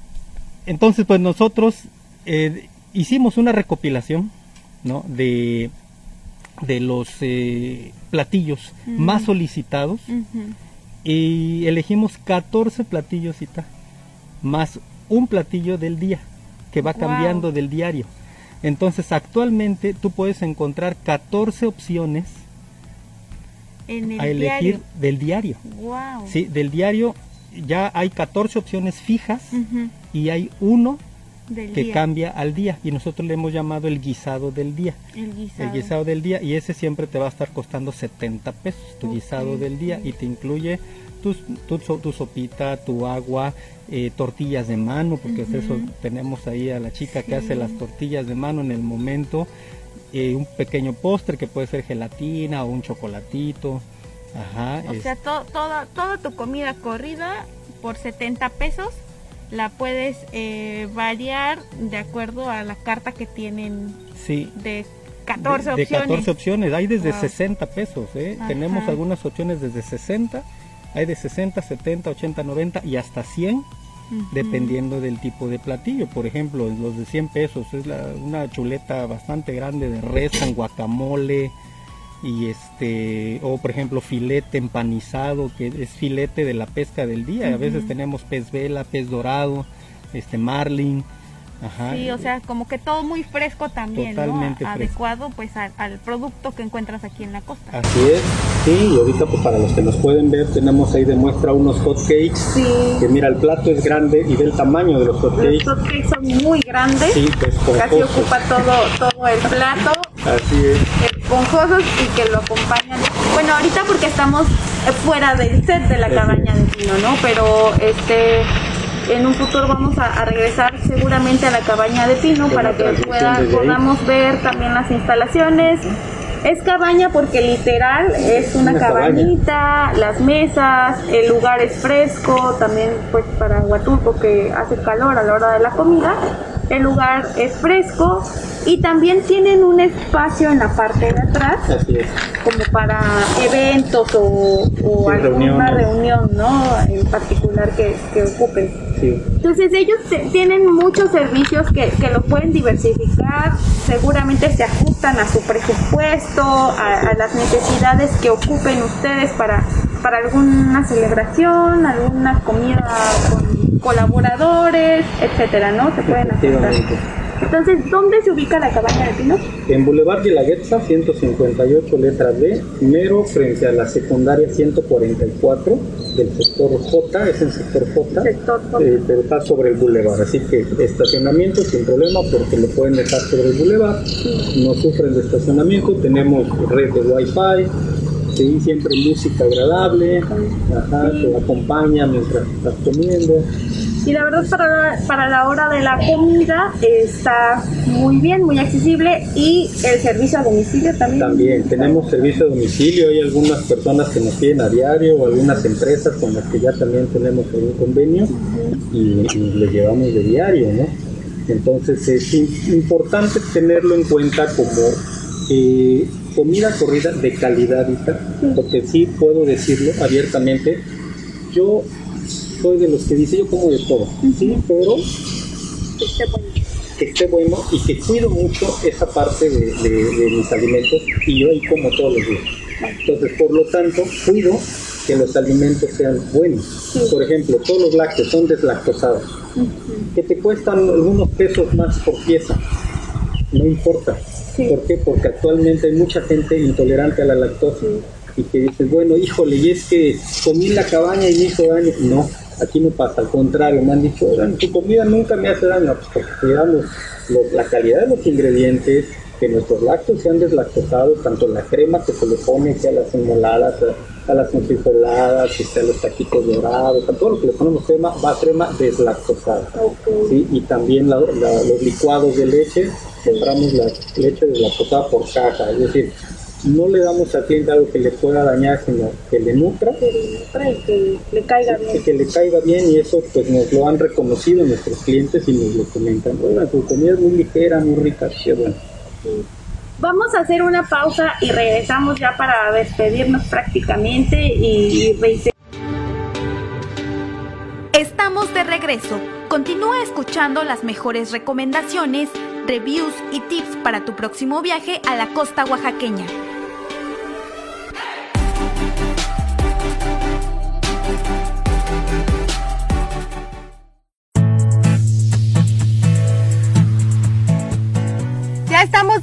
Speaker 5: entonces, pues nosotros eh, hicimos una recopilación, ¿no? De, de los eh, platillos más solicitados y elegimos 14 platillos cita, más un platillo del día que va
Speaker 4: Wow.
Speaker 5: cambiando del diario. Entonces actualmente tú puedes encontrar 14 opciones
Speaker 4: En el
Speaker 5: a elegir
Speaker 4: diario.
Speaker 5: del diario.
Speaker 4: Wow.
Speaker 5: Sí, del diario ya hay 14 opciones fijas y hay uno
Speaker 4: Del
Speaker 5: que
Speaker 4: día.
Speaker 5: cambia al día y nosotros le hemos llamado el guisado del día.
Speaker 4: El guisado.
Speaker 5: El guisado del día y ese siempre te va a estar costando 70 pesos, tu guisado del día y te incluye tus- tu, so- tu sopita, tu agua, eh, tortillas de mano, porque
Speaker 4: Ujú.
Speaker 5: eso tenemos ahí a la chica que hace las tortillas de mano en el momento, eh, un pequeño postre que puede ser gelatina o un chocolatito. Ajá,
Speaker 4: O
Speaker 5: es-
Speaker 4: sea, to- toda, toda tu comida corrida por 70 pesos la puedes eh, variar de acuerdo a la carta que tienen
Speaker 5: sí,
Speaker 4: de 14
Speaker 5: de, de
Speaker 4: opciones.
Speaker 5: 14 opciones, hay desde
Speaker 4: Wow.
Speaker 5: 60 pesos, ¿eh? Tenemos algunas opciones desde 60, hay de 60, 70, 80, 90 y hasta 100 Dependiendo del tipo de platillo. Por ejemplo, los de 100 pesos es la- una chuleta bastante grande de res con guacamole y este o por ejemplo filete empanizado que es filete de la pesca del día. A veces tenemos pez vela, pez dorado, este marlin. Ajá.
Speaker 4: Sí, o sea, como que todo muy fresco también,
Speaker 5: Totalmente
Speaker 4: ¿no?
Speaker 5: fresco.
Speaker 4: Adecuado pues al, al producto que encuentras aquí en la costa.
Speaker 5: Así es, sí, y ahorita pues para los que nos pueden ver tenemos ahí de muestra unos hot cakes,
Speaker 4: Sí.
Speaker 5: que mira el plato es grande y ve el tamaño de los hot
Speaker 4: Los
Speaker 5: cakes,
Speaker 4: hotcakes son muy grandes,
Speaker 5: sí, que
Speaker 4: casi ocupa todo, todo el plato,
Speaker 5: Así es,
Speaker 4: esponjosos y que lo acompañan. Bueno, ahorita porque estamos fuera del set de la
Speaker 5: Así
Speaker 4: cabaña
Speaker 5: es.
Speaker 4: de pino, ¿no? Pero este en un futuro vamos a, a regresar seguramente a la cabaña de pino para que pueda- podamos ver también las instalaciones. Es cabaña porque literal es una,
Speaker 5: Una cabaña.
Speaker 4: cabañita, las mesas, el lugar es fresco, también pues para Huatulco que hace calor a la hora de la comida, el lugar es fresco y también tienen un espacio en la parte de atrás
Speaker 5: así es.
Speaker 4: como para eventos o, o
Speaker 5: Sí,
Speaker 4: alguna reunión, ¿no? En particular que, que ocupen.
Speaker 5: Sí.
Speaker 4: Entonces ellos tienen muchos servicios que, que lo pueden diversificar, seguramente se ajustan a su presupuesto, a, a las necesidades que ocupen ustedes para, para alguna celebración, alguna comida con colaboradores, etcétera, ¿no? Se pueden.
Speaker 5: Efectivamente.
Speaker 4: Entonces, ¿dónde se ubica la cabaña de pino?
Speaker 5: En Boulevard de la Guetza, 158 letra B, mero frente a la secundaria 144 del sector J, es en sector J,
Speaker 4: Sector J.
Speaker 5: eh, pero está sobre el Boulevard, así que estacionamiento sin problema porque lo pueden dejar sobre el Boulevard, no sufren de estacionamiento, tenemos red de Wi-Fi, sí, siempre música agradable, ajá, que acompaña mientras estás comiendo.
Speaker 4: Y la verdad para la, para la hora de la comida está muy bien, muy accesible y el servicio a domicilio también.
Speaker 5: También tenemos servicio a domicilio, hay algunas personas que nos piden a diario o algunas empresas con las que ya también tenemos algún convenio y, y les llevamos de diario, ¿no? Entonces es im- importante tenerlo en cuenta como eh, comida corrida de calidad, porque sí puedo decirlo abiertamente, yo soy de los que dice yo como de todo, sí, pero
Speaker 4: bueno,
Speaker 5: que esté bueno y que cuido mucho esa parte de, de- de mis alimentos y yo ahí como todos los días. Entonces, por lo tanto, cuido que los alimentos sean buenos. Por ejemplo, todos los lácteos son deslactosados, que te cuestan algunos pesos más por pieza. No importa.
Speaker 4: Sí.
Speaker 5: ¿Por qué? Porque actualmente hay mucha gente intolerante a la lactosa y que dices, bueno, híjole, y es que comí la cabaña y me hizo daño. No, aquí no pasa, al contrario, me han dicho, "Oigan, tu comida nunca me hace daño, pues porque cuidamos la calidad de los ingredientes, que nuestros lácteos sean deslactosados, tanto la crema que se le pone, sea las enmoladas, a, a las enfrijoladas, que sea los taquitos dorados, a todo lo que le ponemos crema, va crema deslactosada.
Speaker 4: ok.
Speaker 5: ¿sí? Y también la- la- los licuados de leche, compramos la leche deslactosada por caja, es decir, no le damos al cliente algo que le pueda dañar, sino que le nutra
Speaker 4: que le caiga
Speaker 5: y
Speaker 4: bien.
Speaker 5: que le caiga bien y eso pues nos lo han reconocido nuestros clientes y nos lo comentan. Oigan, tu comida es muy ligera, muy rica, qué bueno.
Speaker 4: Vamos a hacer una pausa y regresamos ya para despedirnos prácticamente y.
Speaker 3: Estamos de regreso. Continúa escuchando las mejores recomendaciones, reviews y tips para tu próximo viaje a la costa oaxaqueña.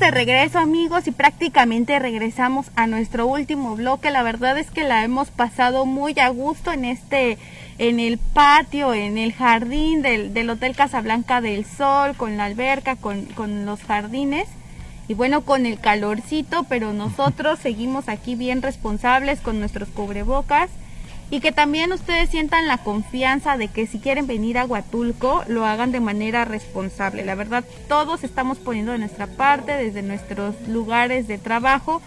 Speaker 4: De regreso amigos y prácticamente regresamos a nuestro último bloque. La verdad es que la hemos pasado muy a gusto en este, en el patio, en el jardín del, del Hotel Casablanca del Sol, con la alberca, con, con los jardines y bueno, con el calorcito, pero nosotros seguimos aquí bien responsables con nuestros cubrebocas y que también ustedes sientan la confianza de que si quieren venir a Huatulco lo hagan de manera responsable. La verdad, todos estamos poniendo de nuestra parte desde nuestros lugares de trabajo,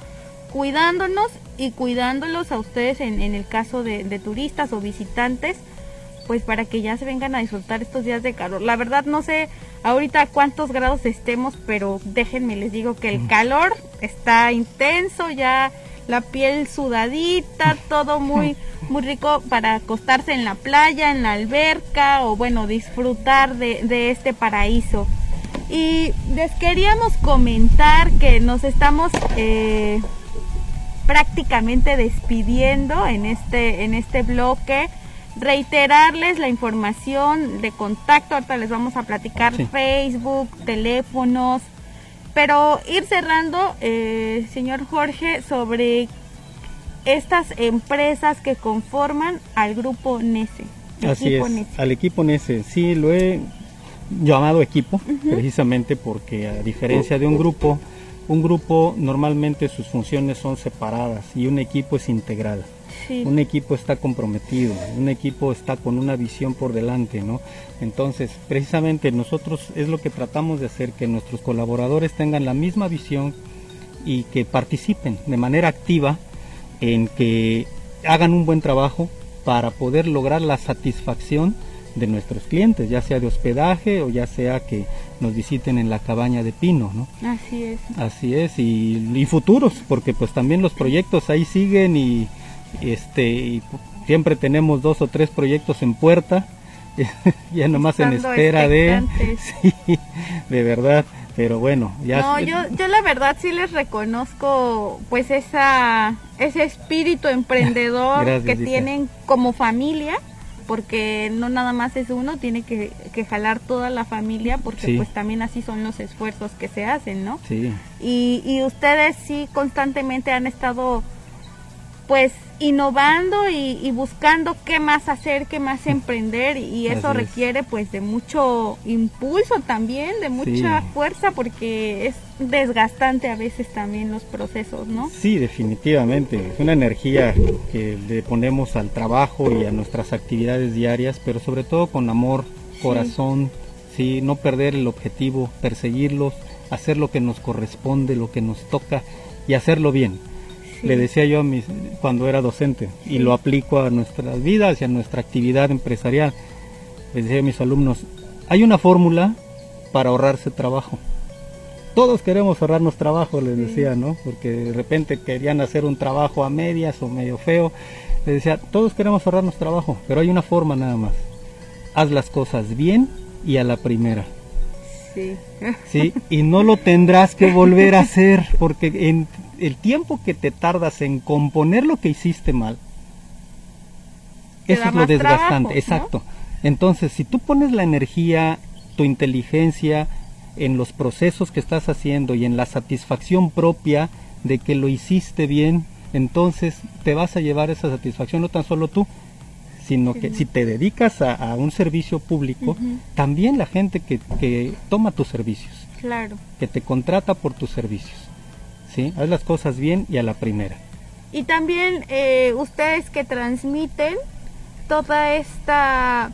Speaker 4: cuidándonos y cuidándolos a ustedes en, en el caso de, de turistas o visitantes, pues para que ya se vengan a disfrutar estos días de calor. La verdad no sé ahorita cuántos grados estemos, pero déjenme les digo que el calor está intenso, ya la piel sudadita, todo muy muy rico para acostarse en la playa, en la alberca o bueno, disfrutar de, de este paraíso. Y les queríamos comentar que nos estamos eh, prácticamente despidiendo en este, en este bloque. reiterarles la información de contacto, ahorita les vamos a platicar
Speaker 5: Sí.
Speaker 4: Facebook, teléfonos, pero ir cerrando, eh, señor Jorge, sobre estas empresas que conforman al grupo NESE.
Speaker 5: Así es,
Speaker 4: NESE.
Speaker 5: al equipo NESE, sí, lo he llamado equipo, precisamente porque a diferencia de un grupo, un grupo normalmente sus funciones son separadas y un equipo es integral.
Speaker 4: Sí.
Speaker 5: Un equipo está comprometido, un equipo está con una visión por delante, ¿no? Entonces, precisamente nosotros es lo que tratamos de hacer, que nuestros colaboradores tengan la misma visión y que participen de manera activa en que hagan un buen trabajo para poder lograr la satisfacción de nuestros clientes, ya sea de hospedaje o ya sea que nos visiten en la cabaña de pino, ¿no?
Speaker 4: Así es.
Speaker 5: Así es, y, y futuros, porque pues también los proyectos ahí siguen y este y siempre tenemos dos o tres proyectos en puerta, ya nomás en espera de, sí, de verdad, pero bueno, ya
Speaker 4: No, yo, yo la verdad sí les reconozco pues esa ese espíritu emprendedor
Speaker 5: Gracias,
Speaker 4: que tienen como familia, porque no nada más es uno, tiene que, que jalar toda la familia, porque
Speaker 5: Sí.
Speaker 4: pues también así son los esfuerzos que se hacen, ¿no?
Speaker 5: sí,
Speaker 4: Y, y ustedes sí constantemente han estado pues innovando y, y buscando qué más hacer, qué más emprender y eso
Speaker 5: Así es.
Speaker 4: requiere pues de mucho impulso también, de mucha
Speaker 5: Sí.
Speaker 4: fuerza porque es desgastante a veces también los procesos, ¿no?
Speaker 5: Sí, definitivamente. Es una energía que le ponemos al trabajo y a nuestras actividades diarias, pero sobre todo con amor, corazón, sí, no perder el objetivo, perseguirlos, hacer lo que nos corresponde, lo que nos toca y hacerlo bien.
Speaker 4: Sí.
Speaker 5: Le decía yo a mis, cuando era docente y lo aplico a nuestras vidas y a nuestra actividad empresarial. Les decía a mis alumnos, hay una fórmula para ahorrarse trabajo. Todos queremos ahorrarnos trabajo, les decía, ¿no? Porque de repente querían hacer un trabajo a medias o medio feo. Les decía, todos queremos ahorrarnos trabajo, pero hay una forma nada más. Haz las cosas bien y a la primera.
Speaker 4: Sí.
Speaker 5: ¿sí? Y no lo tendrás que volver a hacer, porque en el tiempo que te tardas en componer lo que hiciste mal,
Speaker 4: Te
Speaker 5: eso es lo desgastante,
Speaker 4: trabajo, ¿no?
Speaker 5: exacto. Entonces, si tú pones la energía, tu inteligencia en los procesos que estás haciendo y en la satisfacción propia de que lo hiciste bien, entonces te vas a llevar esa satisfacción no tan solo tú, sino que si te dedicas a, a un servicio público, también la gente que, que toma tus servicios,
Speaker 4: Claro.
Speaker 5: que te contrata por tus servicios, ¿sí? Haz las cosas bien y a la primera.
Speaker 4: Y también eh, ustedes que transmiten toda esta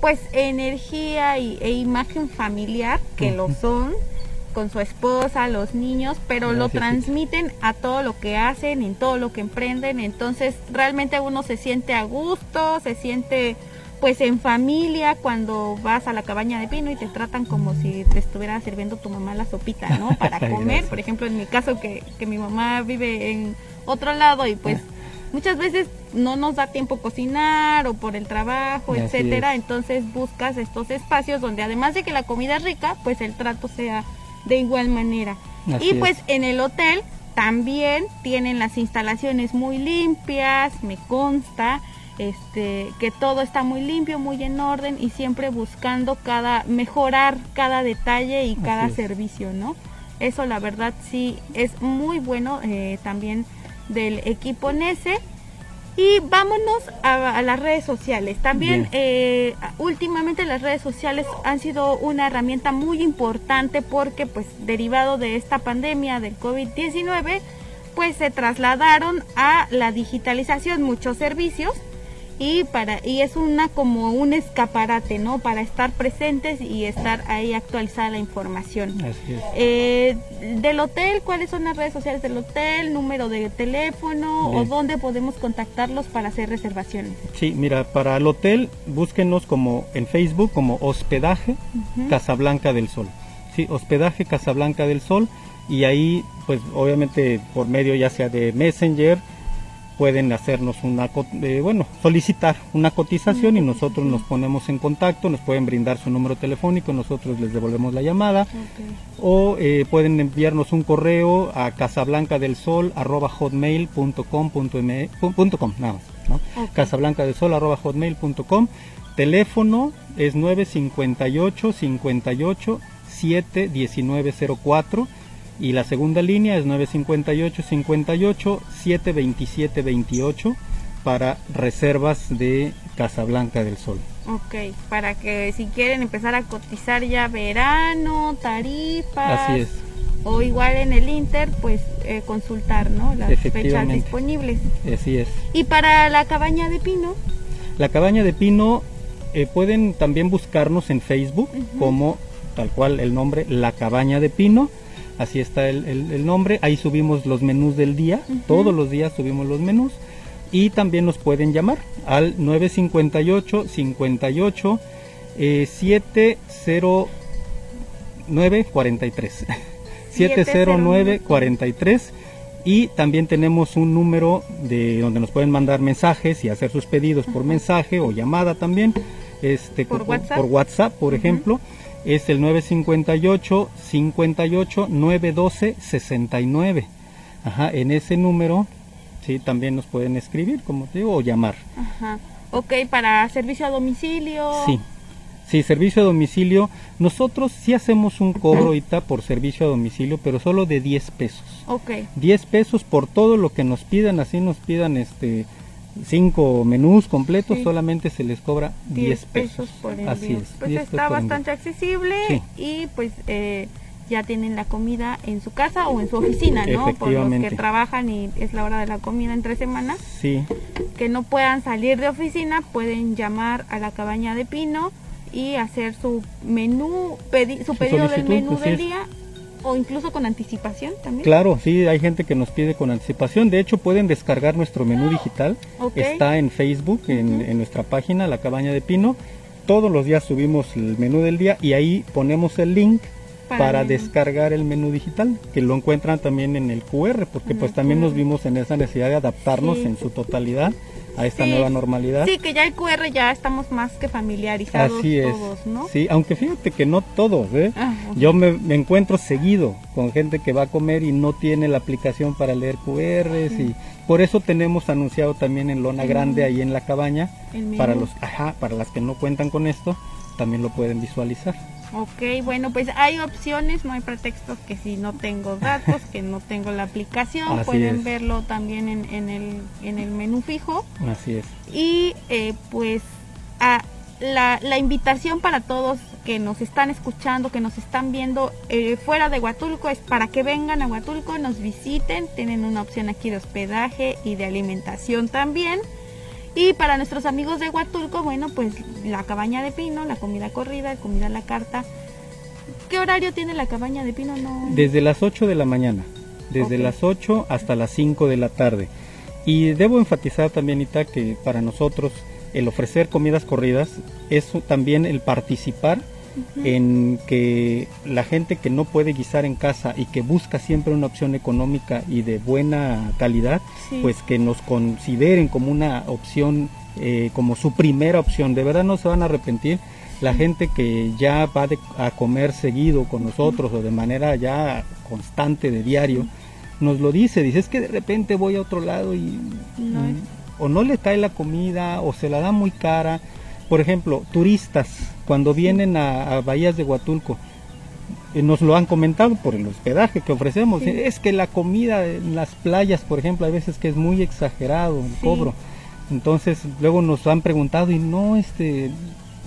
Speaker 4: pues energía y, e imagen familiar que lo son con su esposa, los niños, pero lo transmiten a todo lo que hacen, en todo lo que emprenden, entonces realmente uno se siente a gusto, se siente pues en familia cuando vas a la cabaña de pino y te tratan como si te estuviera sirviendo tu mamá la sopita, ¿no? Para comer, por ejemplo, en mi caso que, que mi mamá vive en otro lado y pues muchas veces no nos da tiempo cocinar o por el trabajo,
Speaker 5: Así
Speaker 4: etcétera,
Speaker 5: es.
Speaker 4: entonces buscas estos espacios donde además de que la comida es rica, pues el trato sea de igual manera.
Speaker 5: Así
Speaker 4: y pues
Speaker 5: es.
Speaker 4: en el hotel también tienen las instalaciones muy limpias, me consta, este que todo está muy limpio, muy en orden y siempre buscando cada mejorar cada detalle y cada servicio, ¿no? Eso la verdad sí es muy bueno eh, también del equipo NESE. Y vámonos a, a las redes sociales. También eh, últimamente las redes sociales han sido una herramienta muy importante porque pues derivado de esta pandemia del COVID-19 pues se trasladaron a la digitalización muchos servicios y para y es una como un escaparate, ¿no? Para estar presentes y estar ahí actualizada la información.
Speaker 5: Así es.
Speaker 4: Eh, del hotel, ¿cuáles son las redes sociales del hotel? ¿Número de teléfono? ¿O dónde podemos contactarlos para hacer reservaciones?
Speaker 5: Sí, mira, para el hotel búsquenos como en Facebook como Hospedaje Casablanca del Sol. Sí, Hospedaje Casablanca del Sol y ahí pues obviamente por medio ya sea de Messenger pueden hacernos una eh, bueno, solicitar una cotización y nosotros nos ponemos en contacto, nos pueden brindar su número telefónico, nosotros les devolvemos la llamada o eh, pueden enviarnos un correo a casablancadelsol@hotmail.com.m punto com, nada más. ¿no? Casablanca del Sol arroba hotmail.com. Teléfono es 958 58 7 1904 y la segunda línea es 958 58 7 27 28 para reservas de Casablanca del Sol.
Speaker 4: Ok, para que si quieren empezar a cotizar ya verano, tarifas.
Speaker 5: Así es.
Speaker 4: O igual en el Inter, pues eh, consultar, ¿no? Las fechas disponibles.
Speaker 5: Así es.
Speaker 4: Y para la cabaña de pino,
Speaker 5: La cabaña de pino eh, pueden también buscarnos en Facebook como tal cual el nombre La Cabaña de Pino. Así está el, el- el nombre. Ahí subimos los menús del día. Todos los días subimos los menús. Y también nos pueden llamar al 958 58 eh, 709 43. 709 43 y también tenemos un número de donde nos pueden mandar mensajes y hacer sus pedidos por mensaje o llamada también este
Speaker 4: ¿Por WhatsApp?
Speaker 5: por WhatsApp por ejemplo es el 958 58 912 69 ajá en ese número sí también nos pueden escribir como te digo o llamar
Speaker 4: ajá. Ok, para servicio a domicilio.
Speaker 5: Sí, sí, servicio a domicilio. Nosotros sí hacemos un cobro ahorita por servicio a domicilio, pero solo de 10 pesos.
Speaker 4: Ok,
Speaker 5: 10 pesos por todo lo que nos pidan, así nos pidan este cinco menús completos,
Speaker 4: Sí.
Speaker 5: solamente se les cobra 10,
Speaker 4: 10
Speaker 5: pesos.
Speaker 4: pesos por.
Speaker 5: Así es.
Speaker 4: Pues
Speaker 5: 10 pesos
Speaker 4: está bastante accesible
Speaker 5: Sí.
Speaker 4: y pues eh, ya tienen la comida en su casa o en su oficina, ¿no? Por los que trabajan y es la hora de la comida entre semanas,
Speaker 5: Sí,
Speaker 4: que no puedan salir de oficina, pueden llamar a la cabaña de pino y hacer su menú, pedi- su
Speaker 5: Su
Speaker 4: pedido del menú del día o incluso con anticipación también.
Speaker 5: claro, sí, hay gente que nos pide con anticipación. De hecho, pueden descargar nuestro menú digital. Está en Facebook, en, en nuestra página, La Cabaña de Pino. Todos los días subimos el menú del día y ahí ponemos el link
Speaker 4: Para
Speaker 5: descargar el menú digital, que lo encuentran también en el QR, porque pues también nos vimos en esa necesidad de adaptarnos
Speaker 4: Sí.
Speaker 5: en su totalidad a esta
Speaker 4: Sí.
Speaker 5: nueva normalidad.
Speaker 4: Sí, que ya el QR ya estamos más que familiarizados
Speaker 5: Así es.
Speaker 4: todos, ¿no?
Speaker 5: Sí, aunque fíjate que no todos, ¿eh?
Speaker 4: Ah.
Speaker 5: Yo me, me encuentro seguido con gente que va a comer y no tiene la aplicación para leer QRs y por eso tenemos anunciado también en lona grande ahí en la cabaña para los, ajá, para las que no cuentan con esto también lo pueden visualizar.
Speaker 4: Ok, bueno, pues hay opciones, no hay pretextos que si no tengo datos, que no tengo la aplicación,
Speaker 5: Así
Speaker 4: pueden
Speaker 5: es.
Speaker 4: verlo también en, en el, en el menú fijo.
Speaker 5: Así es.
Speaker 4: Y eh, pues a la, la invitación para todos que nos están escuchando, que nos están viendo eh, fuera de Huatulco es para que vengan a Huatulco, nos visiten, tienen una opción aquí de hospedaje y de alimentación también. Y para nuestros amigos de Huatulco, bueno, pues la cabaña de pino, la comida corrida, comida a la carta. ¿Qué horario tiene la cabaña de pino? No.
Speaker 5: Desde las 8 de la mañana, desde las 8 hasta las 5 de la tarde. Y debo enfatizar también, Ita, que para nosotros el ofrecer comidas corridas es también el participar en que la gente que no puede guisar en casa y que busca siempre una opción económica y de buena calidad,
Speaker 4: Sí.
Speaker 5: pues que nos consideren como una opción, eh, como su primera opción. De verdad no se van a arrepentir. La gente que ya va de- a comer seguido con nosotros o de manera ya constante de diario, nos lo dice, dice, es que de repente voy a otro lado y
Speaker 4: No
Speaker 5: mm, o no le cae la comida o se la da muy cara. Por ejemplo, turistas, cuando vienen a, a Bahías de Huatulco, eh, nos lo han comentado por el hospedaje que ofrecemos.
Speaker 4: Sí.
Speaker 5: Es que la comida en las playas, por ejemplo, hay veces que es muy exagerado el
Speaker 4: Sí.
Speaker 5: cobro. Entonces, luego nos han preguntado y no, este,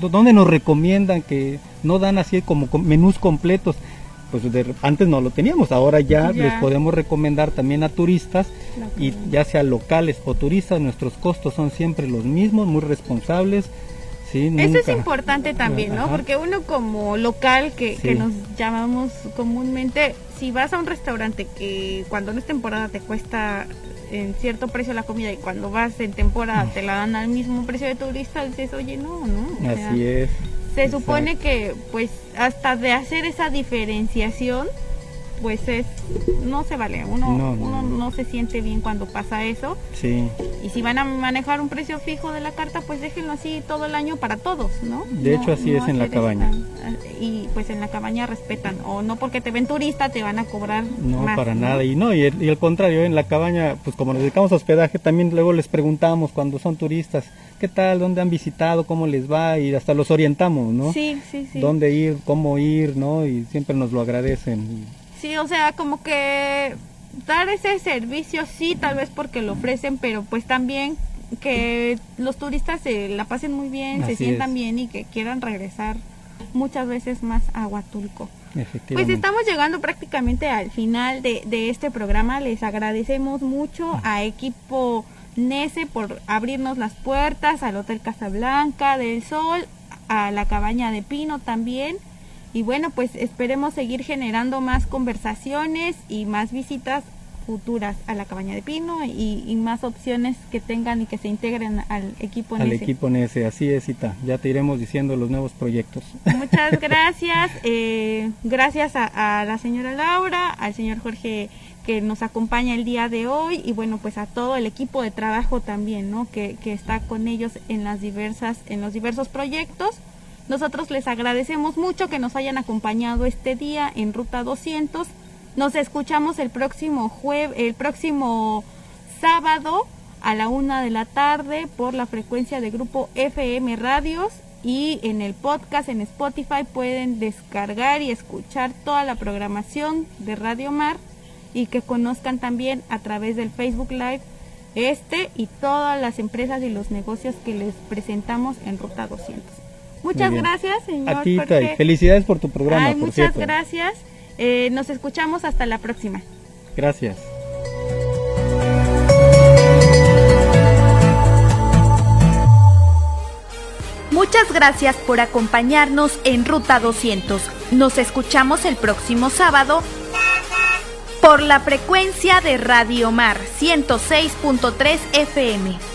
Speaker 5: ¿dó- ¿dónde nos recomiendan que no dan así como com- menús completos? Pues de- antes no lo teníamos, ahora ya,
Speaker 4: Ya.
Speaker 5: les podemos recomendar también a turistas y ya sea locales o turistas, nuestros costos son siempre los mismos, muy responsables. ¿Sí?
Speaker 4: Eso es
Speaker 5: Nunca-
Speaker 4: importante también, ¿no? Porque uno como local que, que nos llamamos comúnmente, si vas a un restaurante que cuando no es temporada te cuesta en cierto precio la comida y cuando vas en temporada te la dan al mismo precio de turista, dices, oye, no, ¿no? O sea,
Speaker 5: Así es.
Speaker 4: Se supone que pues hasta de hacer esa diferenciación pues es no se vale uno
Speaker 5: No, no,
Speaker 4: uno
Speaker 5: no.
Speaker 4: se siente bien cuando pasa eso
Speaker 5: Sí,
Speaker 4: y si van a manejar un precio fijo de la carta pues déjenlo así todo el año para todos no
Speaker 5: De
Speaker 4: No-
Speaker 5: hecho, así
Speaker 4: no
Speaker 5: es en la cabaña.
Speaker 4: esta- y pues en la cabaña respetan o no porque te ven turista te van a cobrar
Speaker 5: no,
Speaker 4: más,
Speaker 5: para nada. Y no, y el, y el contrario, en la cabaña, pues como nos dedicamos a hospedaje, también luego les preguntamos cuando son turistas, ¿qué tal? ¿Dónde han visitado? ¿Cómo les va? Y hasta los orientamos, ¿no?
Speaker 4: sí sí sí
Speaker 5: ¿Dónde ir? ¿Cómo ir? ¿No? Y siempre nos lo agradecen.
Speaker 4: Sí, o sea, como que dar ese servicio sí, tal vez porque lo ofrecen, pero pues también que los turistas se la pasen muy bien, se sientan
Speaker 5: es.
Speaker 4: bien y que quieran regresar muchas veces más a Huatulco. Pues estamos llegando prácticamente al final de, de este programa. Les agradecemos mucho a equipo Nese por abrirnos las puertas, al Hotel Casablanca del Sol, a la Cabaña de Pino también. Y bueno, pues esperemos seguir generando más conversaciones y más visitas futuras a la Cabaña de Pino y, y más opciones que tengan y que se integren al equipo
Speaker 5: Al
Speaker 4: Nese.
Speaker 5: equipo NS, así es, Cita. Ya te iremos diciendo los nuevos proyectos.
Speaker 4: Muchas gracias. eh, gracias a, a la señora Laura, al señor Jorge que nos acompaña el día de hoy y bueno pues a todo el equipo de trabajo también, ¿no? Que, que está con ellos en las diversas, en los diversos proyectos. Nosotros les agradecemos mucho que nos hayan acompañado este día en Ruta 200. Nos escuchamos el próximo jueves, el próximo sábado a la una de la tarde por la frecuencia de grupo FM Radios y en el podcast en Spotify pueden descargar y escuchar toda la programación de Radio Mar y que conozcan también a través del Facebook Live este y todas las empresas y los negocios que les presentamos en Ruta 200. Muchas gracias, señor
Speaker 5: A ti,
Speaker 4: Jorge.
Speaker 5: Felicidades por tu programa,
Speaker 4: Ay,
Speaker 5: por
Speaker 4: muchas
Speaker 5: cierto.
Speaker 4: gracias. Eh, nos escuchamos hasta la próxima.
Speaker 5: Gracias.
Speaker 3: Muchas gracias por acompañarnos en Ruta 200. Nos escuchamos el próximo sábado por la frecuencia de Radio Mar 106.3 FM.